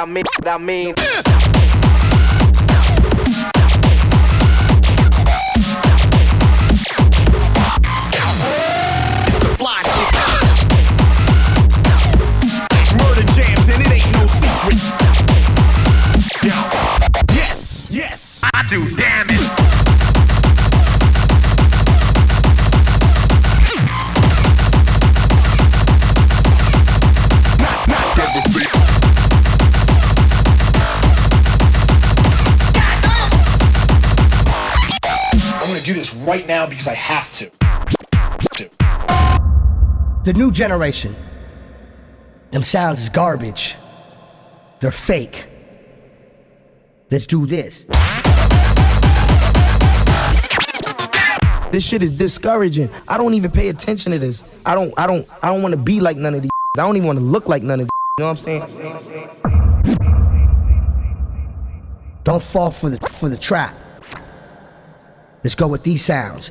I mean, what I mean. because I have to. The new generation. Them sounds is garbage. They're fake. Let's do this. This shit is discouraging. I don't even pay attention to this. I don't I don't I don't want to be like none of these. I don't even want to look like none of these. You know what I'm saying? Don't fall for the for the trap. Let's go with these sounds.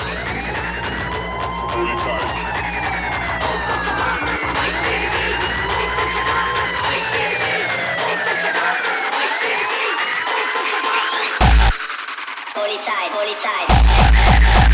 Polizei. Polizei.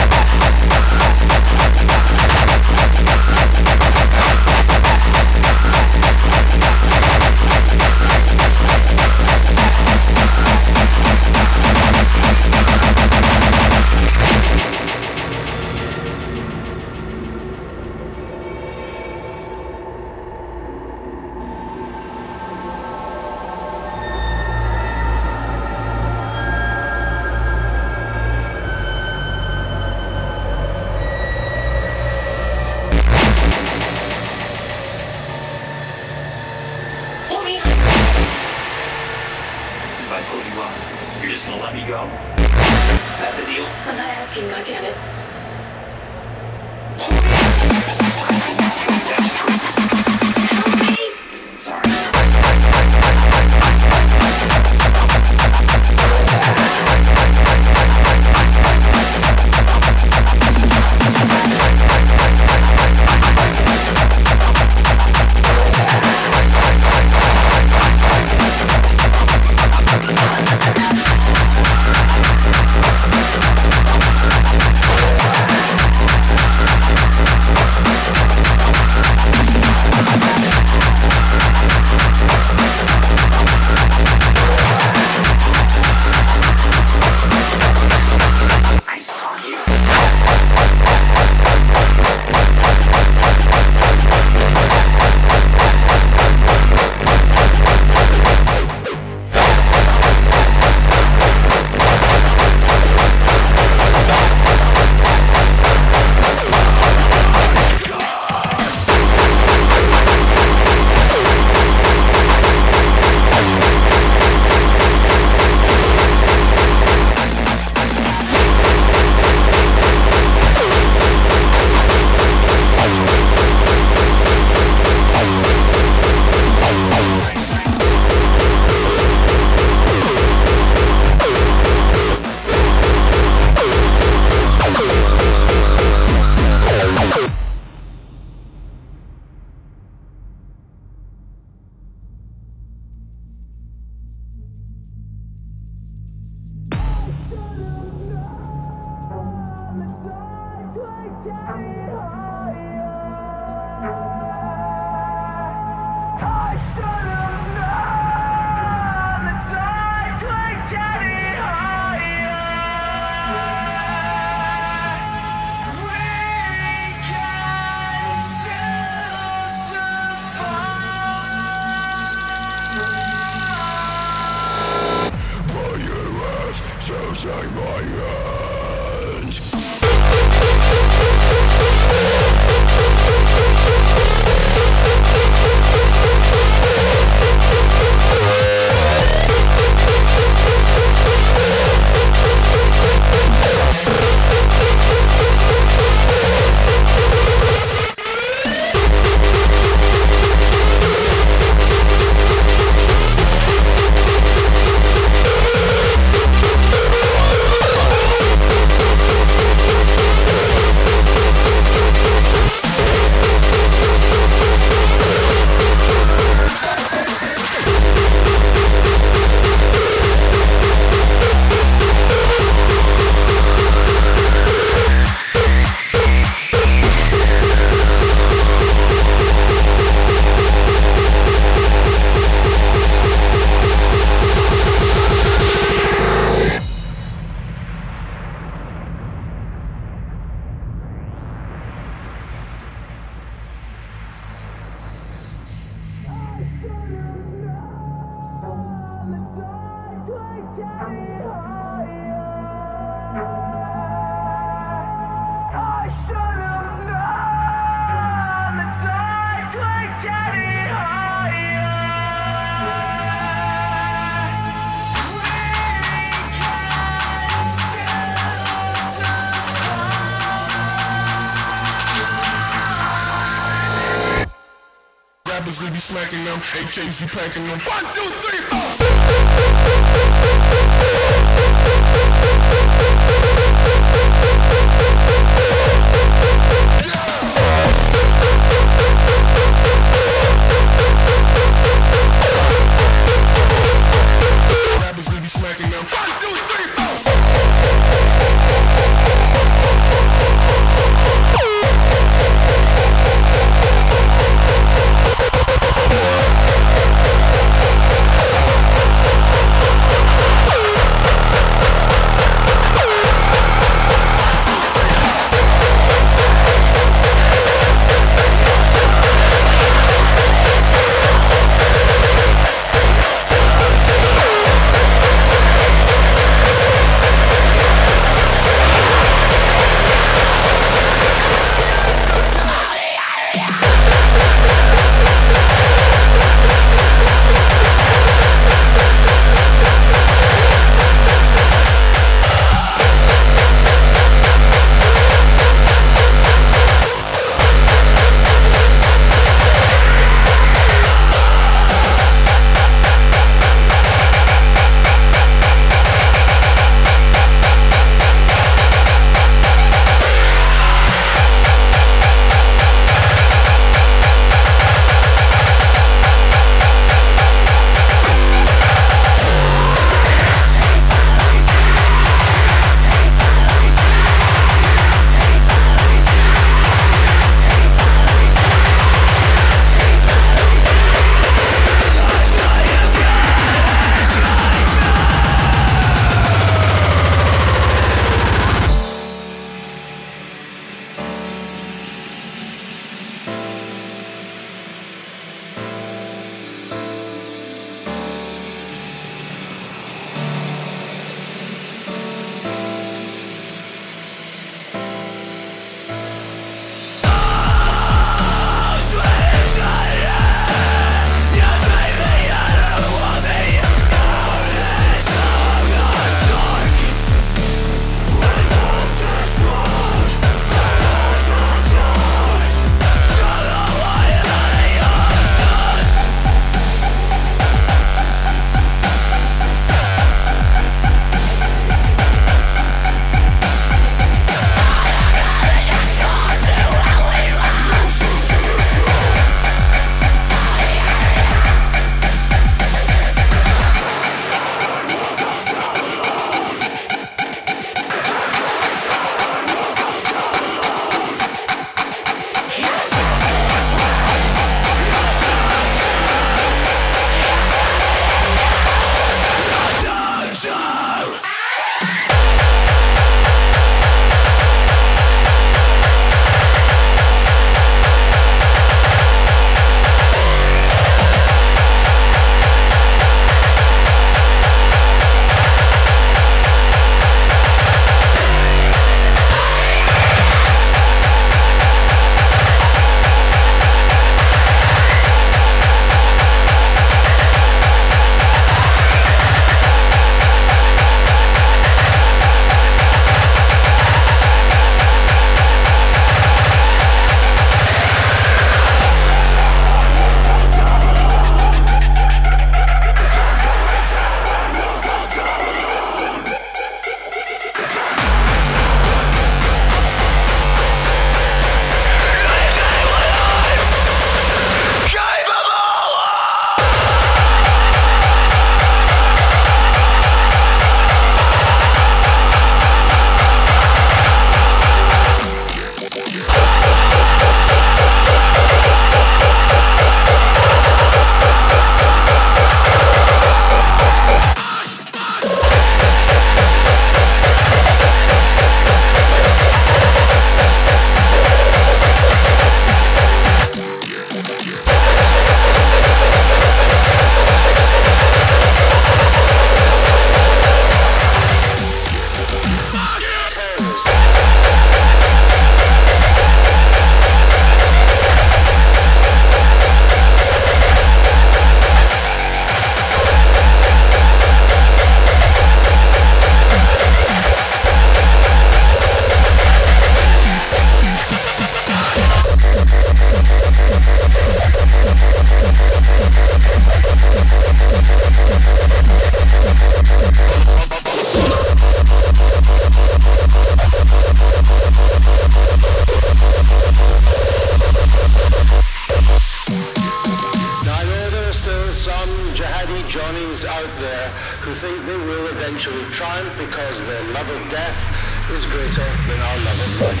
Eventually triumph because their love of death is greater than our love of life.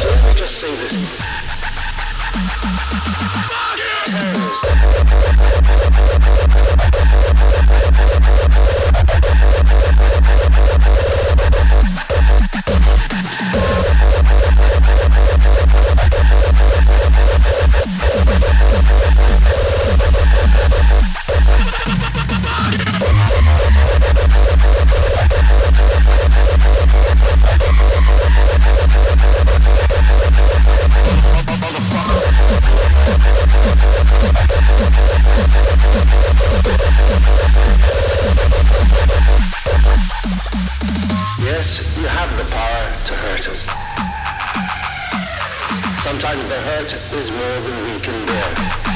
So let me just say this. Yes, you have the power to hurt us. Sometimes the hurt is more than we can bear.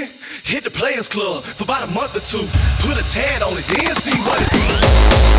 me? Hit the Players Club for about a month or two. Put a tad on it, then see what it be.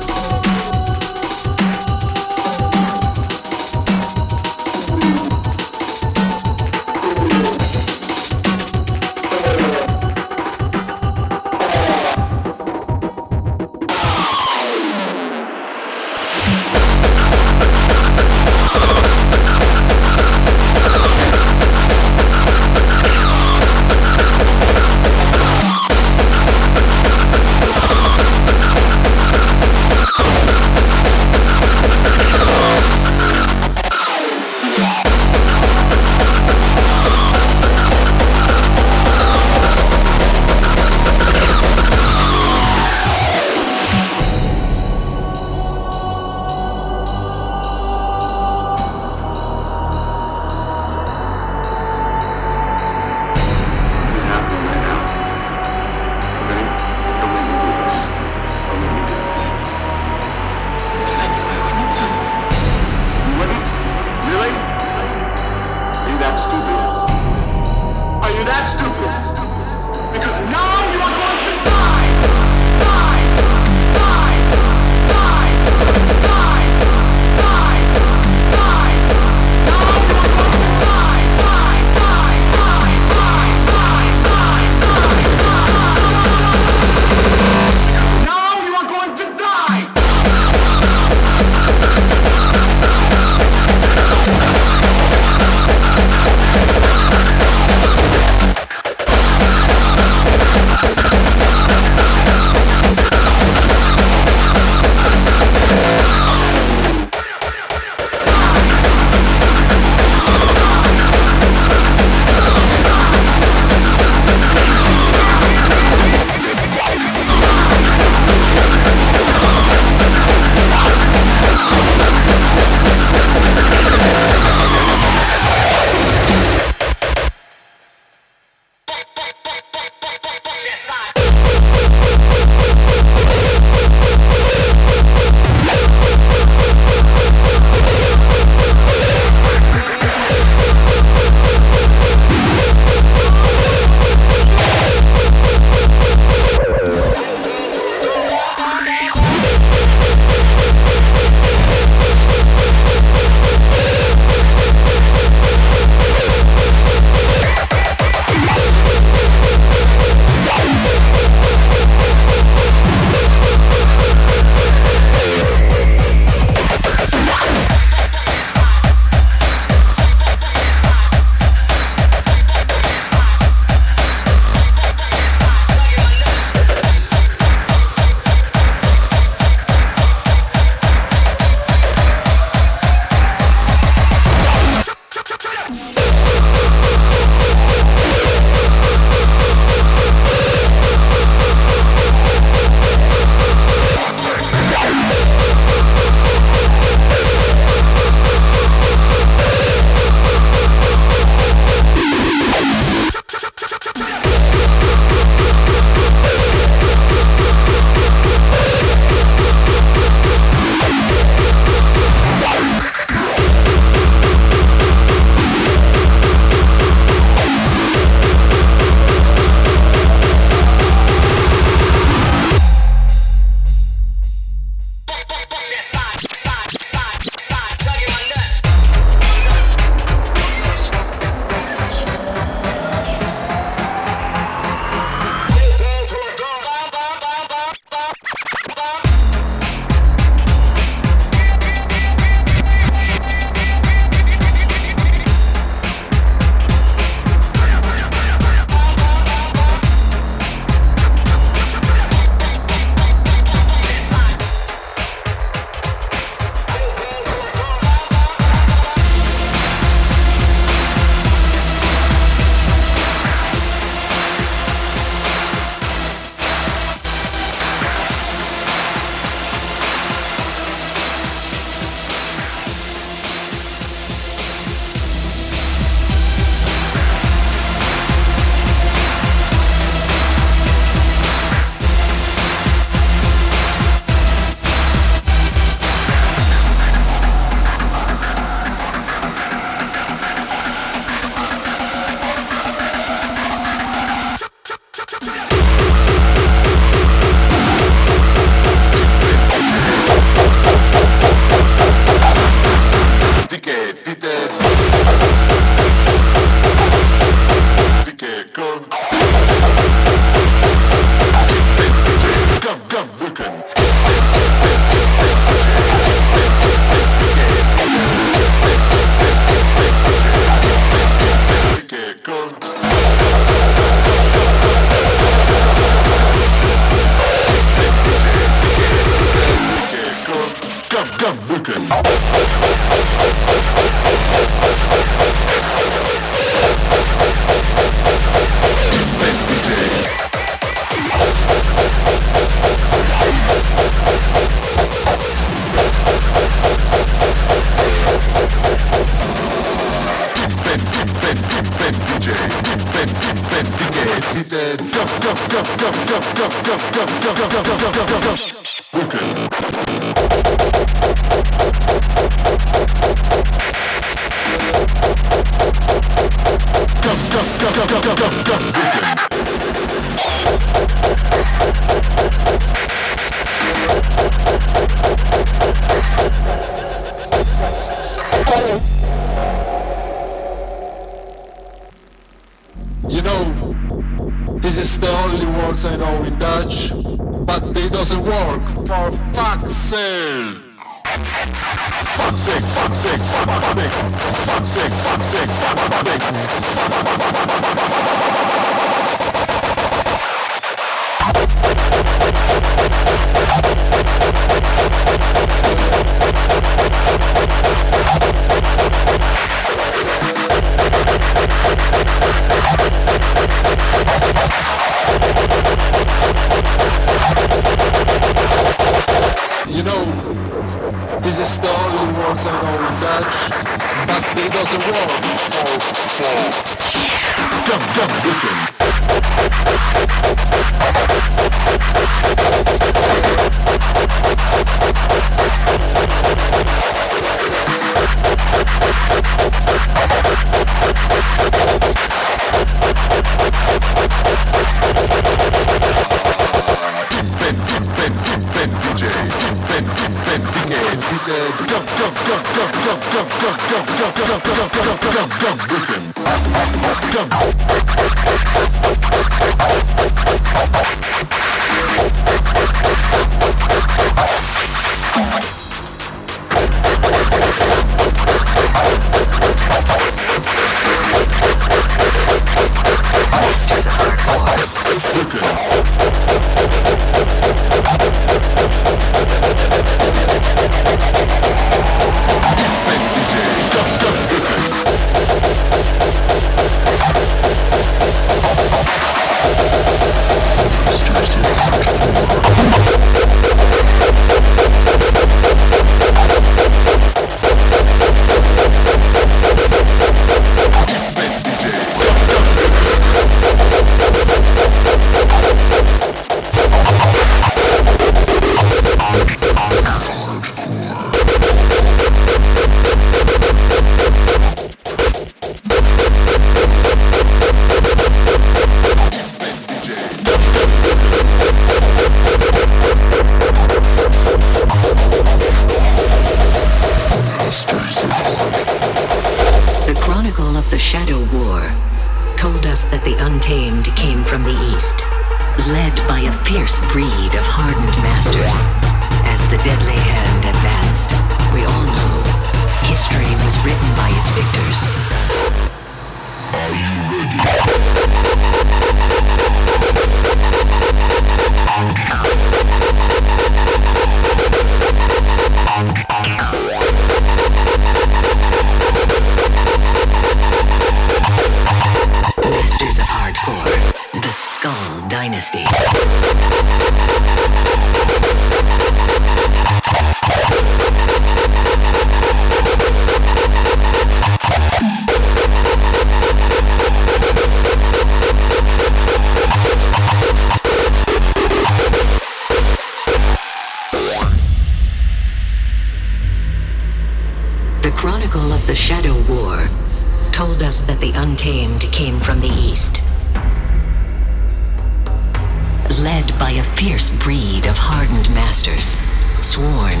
led by a fierce breed of hardened masters, sworn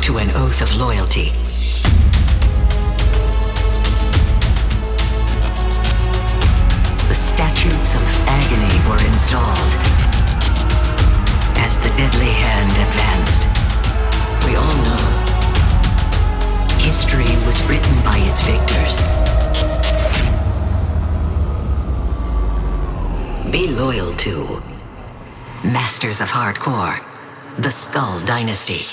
to an oath of loyalty. The statutes of agony were installed as the deadly hand advanced. We all know history was written by its victors. Be loyal to Masters of Hardcore, The Skull Dynasty.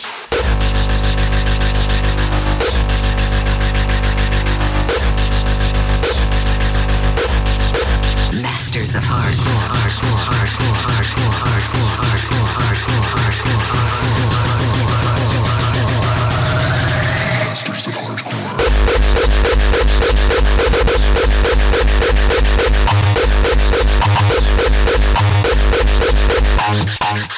Masters of Hardcore, Hardcore, Hardcore. Bye. Bye.